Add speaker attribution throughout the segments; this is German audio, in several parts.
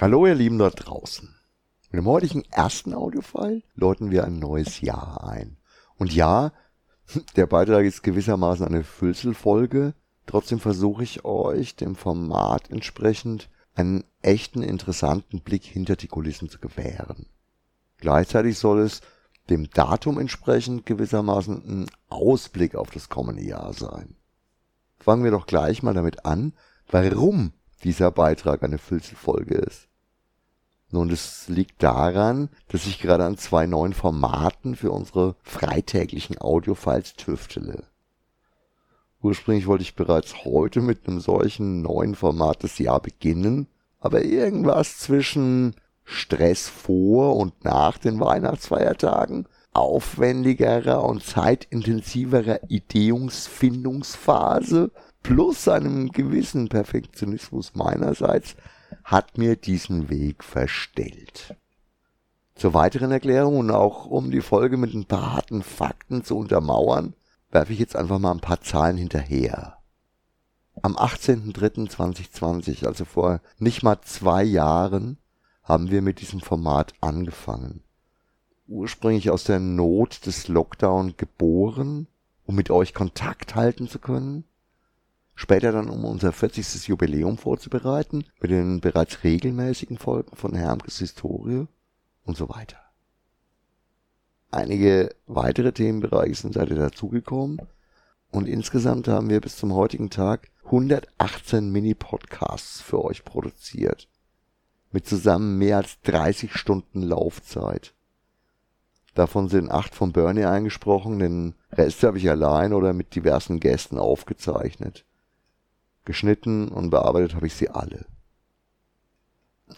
Speaker 1: Hallo ihr Lieben dort draußen. Mit dem heutigen ersten Audiofile läuten wir ein neues Jahr ein. Und ja, der Beitrag ist gewissermaßen eine Füllselfolge, trotzdem versuche ich euch dem Format entsprechend einen echten interessanten Blick hinter die Kulissen zu gewähren. Gleichzeitig soll es dem Datum entsprechend gewissermaßen ein Ausblick auf das kommende Jahr sein. Fangen wir doch gleich mal damit an, warum dieser Beitrag eine Füllselfolge ist. Nun, das liegt daran, dass ich gerade an zwei neuen Formaten für unsere freitäglichen Audiofiles tüftele. Ursprünglich wollte ich bereits heute mit einem solchen neuen Format das Jahr beginnen, aber irgendwas zwischen Stress vor und nach den Weihnachtsfeiertagen, aufwendigerer und zeitintensiverer Ideungsfindungsphase plus einem gewissen Perfektionismus meinerseits hat mir diesen Weg verstellt. Zur weiteren Erklärung und auch um die Folge mit ein paar harten Fakten zu untermauern, werfe ich jetzt einfach mal ein paar Zahlen hinterher. Am 18.03.2020, also vor nicht mal zwei Jahren, haben wir mit diesem Format angefangen. Ursprünglich aus der Not des Lockdown geboren, um mit euch Kontakt halten zu können, Später dann, um unser 40. Jubiläum vorzubereiten, mit den bereits regelmäßigen Folgen von Hermkes Historie und so weiter. Einige weitere Themenbereiche sind seitdem dazugekommen und insgesamt haben wir bis zum heutigen Tag 118 Mini-Podcasts für euch produziert. Mit zusammen mehr als 30 Stunden Laufzeit. Davon sind acht von Bernie eingesprochen, den Rest habe ich allein oder mit diversen Gästen aufgezeichnet. Geschnitten und bearbeitet habe ich sie alle.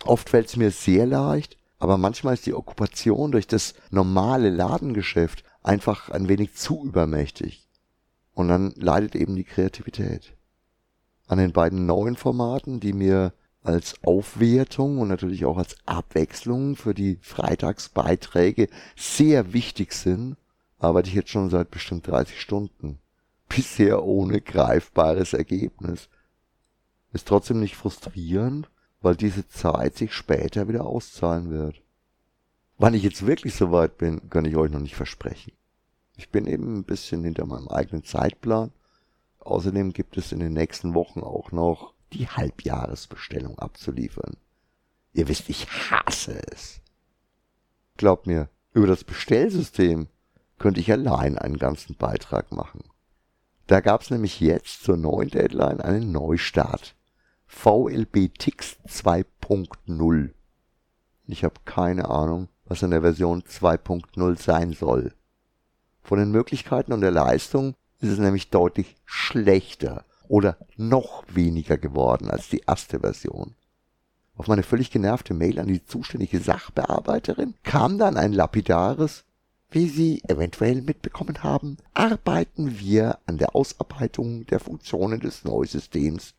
Speaker 1: Oft fällt es mir sehr leicht, aber manchmal ist die Okkupation durch das normale Ladengeschäft einfach ein wenig zu übermächtig. Und dann leidet eben die Kreativität. An den beiden neuen Formaten, die mir als Aufwertung und natürlich auch als Abwechslung für die Freitagsbeiträge sehr wichtig sind, arbeite ich jetzt schon seit bestimmt 30 Stunden. Bisher ohne greifbares Ergebnis. Ist trotzdem nicht frustrierend, weil diese Zeit sich später wieder auszahlen wird. Wann ich jetzt wirklich so weit bin, kann ich euch noch nicht versprechen. Ich bin eben ein bisschen hinter meinem eigenen Zeitplan. Außerdem gibt es in den nächsten Wochen auch noch die Halbjahresbestellung abzuliefern. Ihr wisst, ich hasse es. Glaubt mir, über das Bestellsystem könnte ich allein einen ganzen Beitrag machen. Da gab's nämlich jetzt zur neuen Deadline einen Neustart. VLB Tix 2.0. Ich habe keine Ahnung, was in der Version 2.0 sein soll. Von den Möglichkeiten und der Leistung ist es nämlich deutlich schlechter oder noch weniger geworden als die erste Version. Auf meine völlig genervte Mail an die zuständige Sachbearbeiterin kam dann ein lapidares Wie Sie eventuell mitbekommen haben, arbeiten wir an der Ausarbeitung der Funktionen des Neusystems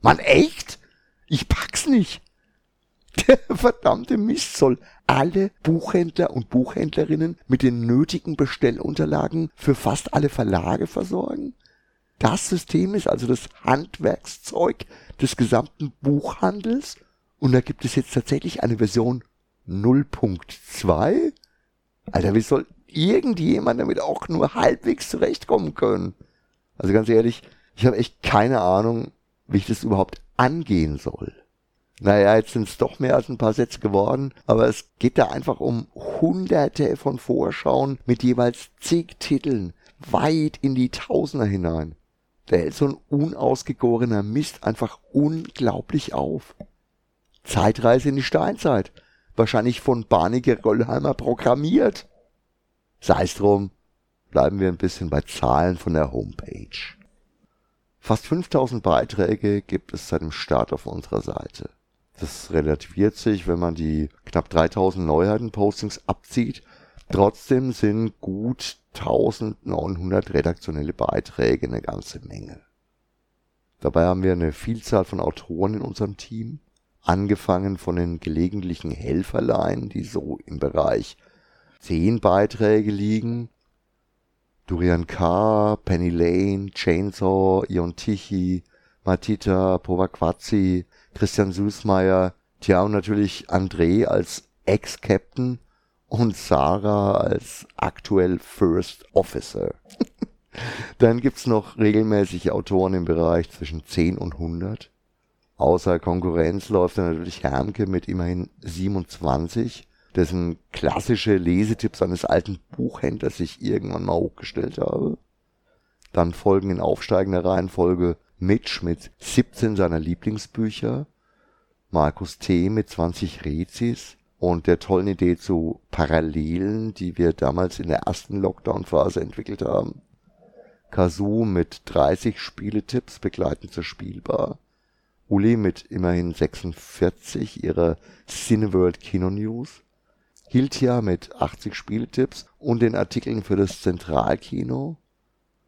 Speaker 1: Mann, echt? Ich pack's nicht. Der verdammte Mist soll alle Buchhändler und Buchhändlerinnen mit den nötigen Bestellunterlagen für fast alle Verlage versorgen? Das System ist also das Handwerkszeug des gesamten Buchhandels und da gibt es jetzt tatsächlich eine Version 0.2? Alter, wie soll irgendjemand damit auch nur halbwegs zurechtkommen können? Also ganz ehrlich, ich habe echt keine Ahnung, wie ich das überhaupt angehen soll. Naja, jetzt sind es doch mehr als ein paar Sätze geworden, aber es geht da einfach um hunderte von Vorschauen mit jeweils zig Titeln, weit in die Tausender hinein. Da hält so ein unausgegorener Mist einfach unglaublich auf. Zeitreise in die Steinzeit. Wahrscheinlich von Barnige Röllheimer programmiert. Sei's drum, bleiben wir ein bisschen bei Zahlen von der Homepage. Fast 5000 Beiträge gibt es seit dem Start auf unserer Seite. Das relativiert sich, wenn man die knapp 3000 Neuheiten-Postings abzieht. Trotzdem sind gut 1900 redaktionelle Beiträge eine ganze Menge. Dabei haben wir eine Vielzahl von Autoren in unserem Team, angefangen von den gelegentlichen Helferlein, die so im Bereich 10 Beiträge liegen, Durian K., Penny Lane, Chainsaw, Ion Tichy, Matita, Povaquazzi, Christian Süßmeier, Tja, und natürlich André als Ex-Captain und Sarah als aktuell First Officer. Dann gibt's noch regelmäßig Autoren im Bereich zwischen 10 und 100. Außer Konkurrenz läuft dann natürlich Hermke mit immerhin 27, dessen klassische Lesetipps eines alten Buchhändlers ich irgendwann mal hochgestellt habe. Dann folgen in aufsteigender Reihenfolge Mitch mit 17 seiner Lieblingsbücher, Markus T. mit 20 Rezis und der tollen Idee zu Parallelen, die wir damals in der ersten Lockdown-Phase entwickelt haben. Kazoo mit 30 Spieletipps begleitend zur Spielbar. Uli mit immerhin 46 ihrer Cineworld Kino News. Hiltia mit 80 Spieletipps und den Artikeln für das Zentralkino.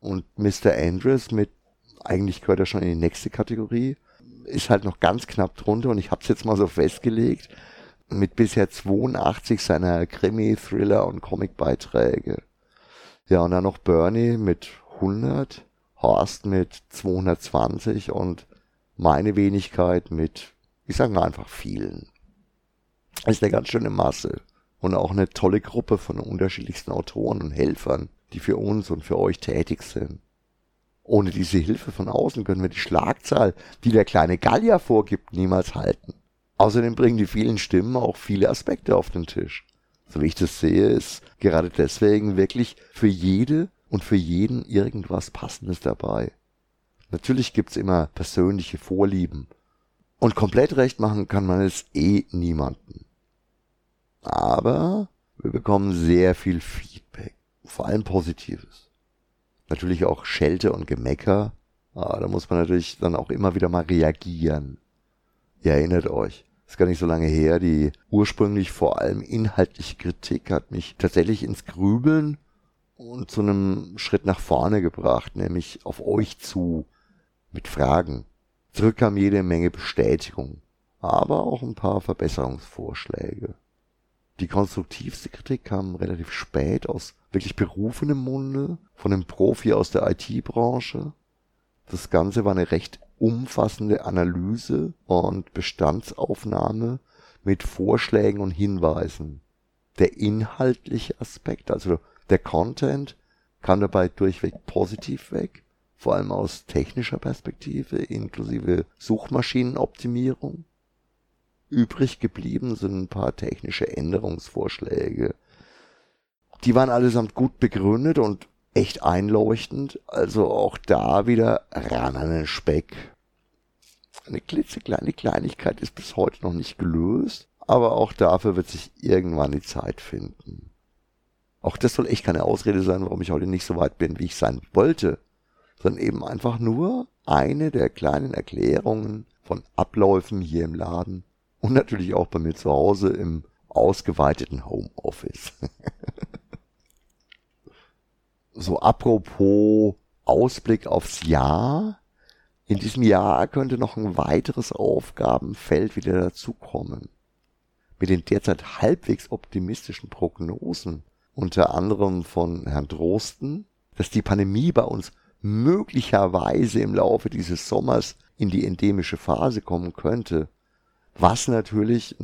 Speaker 1: Und Mr. Andrews mit, eigentlich gehört er schon in die nächste Kategorie, ist halt noch ganz knapp drunter und ich habe es jetzt mal so festgelegt, mit bisher 82 seiner Krimi, Thriller und Comicbeiträge. Ja, und dann noch Bernie mit 100, Horst mit 220 und meine Wenigkeit mit, ich sage mal einfach vielen. Ist eine ganz schöne Masse und auch eine tolle Gruppe von unterschiedlichsten Autoren und Helfern, die für uns und für euch tätig sind. Ohne diese Hilfe von außen können wir die Schlagzahl, die der kleine Gallier vorgibt, niemals halten. Außerdem bringen die vielen Stimmen auch viele Aspekte auf den Tisch. So wie ich das sehe, ist gerade deswegen wirklich für jede und für jeden irgendwas Passendes dabei. Natürlich gibt's immer persönliche Vorlieben. Und komplett recht machen kann man es eh niemanden. Aber wir bekommen sehr viel Feedback, vor allem Positives. Natürlich auch Schelte und Gemecker, aber da muss man natürlich dann auch immer wieder mal reagieren. Ihr erinnert euch, ist gar nicht so lange her, die ursprünglich vor allem inhaltliche Kritik hat mich tatsächlich ins Grübeln und zu einem Schritt nach vorne gebracht, nämlich auf euch zu, mit Fragen. Zurück kam jede Menge Bestätigung, aber auch ein paar Verbesserungsvorschläge. Die konstruktivste Kritik kam relativ spät aus wirklich berufenem Munde, von einem Profi aus der IT-Branche. Das Ganze war eine recht umfassende Analyse und Bestandsaufnahme mit Vorschlägen und Hinweisen. Der inhaltliche Aspekt, also der Content, kam dabei durchweg positiv weg, vor allem aus technischer Perspektive, inklusive Suchmaschinenoptimierung. Übrig geblieben sind ein paar technische Änderungsvorschläge. Die waren allesamt gut begründet und echt einleuchtend, also auch da wieder ran an den Speck. Eine klitzekleine Kleinigkeit ist bis heute noch nicht gelöst, aber auch dafür wird sich irgendwann die Zeit finden. Auch das soll echt keine Ausrede sein, warum ich heute nicht so weit bin, wie ich sein wollte, sondern eben einfach nur eine der kleinen Erklärungen von Abläufen hier im Laden, und natürlich auch bei mir zu Hause im ausgeweiteten Homeoffice. so apropos Ausblick aufs Jahr. In diesem Jahr könnte noch ein weiteres Aufgabenfeld wieder dazukommen. Mit den derzeit halbwegs optimistischen Prognosen, unter anderem von Herrn Drosten, dass die Pandemie bei uns möglicherweise im Laufe dieses Sommers in die endemische Phase kommen könnte, was natürlich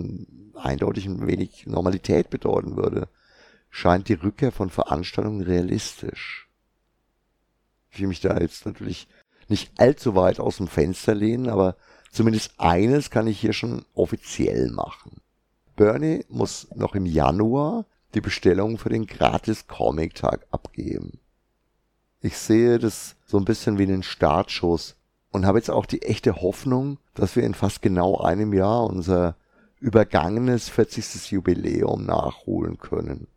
Speaker 1: eindeutig ein wenig Normalität bedeuten würde, scheint die Rückkehr von Veranstaltungen realistisch. Ich will mich da jetzt natürlich nicht allzu weit aus dem Fenster lehnen, aber zumindest eines kann ich hier schon offiziell machen. Bernie muss noch im Januar die Bestellung für den gratis Comic Tag abgeben. Ich sehe das so ein bisschen wie einen Startschuss und habe jetzt auch die echte Hoffnung, dass wir in fast genau einem Jahr unser übergangenes 40. Jubiläum nachholen können.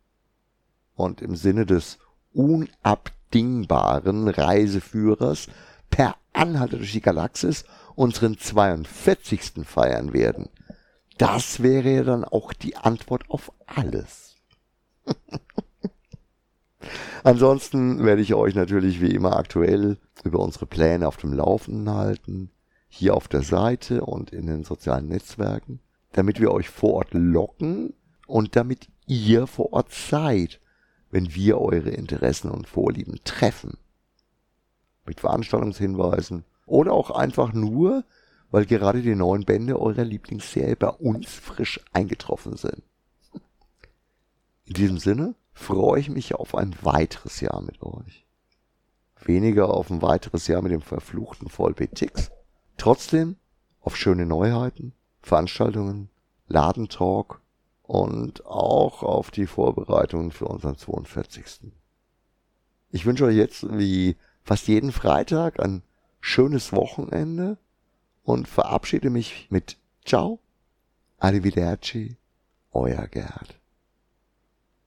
Speaker 1: Und im Sinne des unabdingbaren Reiseführers per Anhalter durch die Galaxis unseren 42. feiern werden. Das wäre ja dann auch die Antwort auf alles. Ansonsten werde ich euch natürlich wie immer aktuell über unsere Pläne auf dem Laufenden halten, hier auf der Seite und in den sozialen Netzwerken, damit wir euch vor Ort locken und damit ihr vor Ort seid, wenn wir eure Interessen und Vorlieben treffen. Mit Veranstaltungshinweisen oder auch einfach nur, weil gerade die neuen Bände eurer Lieblingsserie bei uns frisch eingetroffen sind. In diesem Sinne freue ich mich auf ein weiteres Jahr mit euch. Weniger auf ein weiteres Jahr mit dem verfluchten VLB-Tix. Trotzdem auf schöne Neuheiten, Veranstaltungen, Ladentalk und auch auf die Vorbereitungen für unseren 42. Ich wünsche euch jetzt wie fast jeden Freitag ein schönes Wochenende und verabschiede mich mit Ciao, Arrivederci, euer Gerd.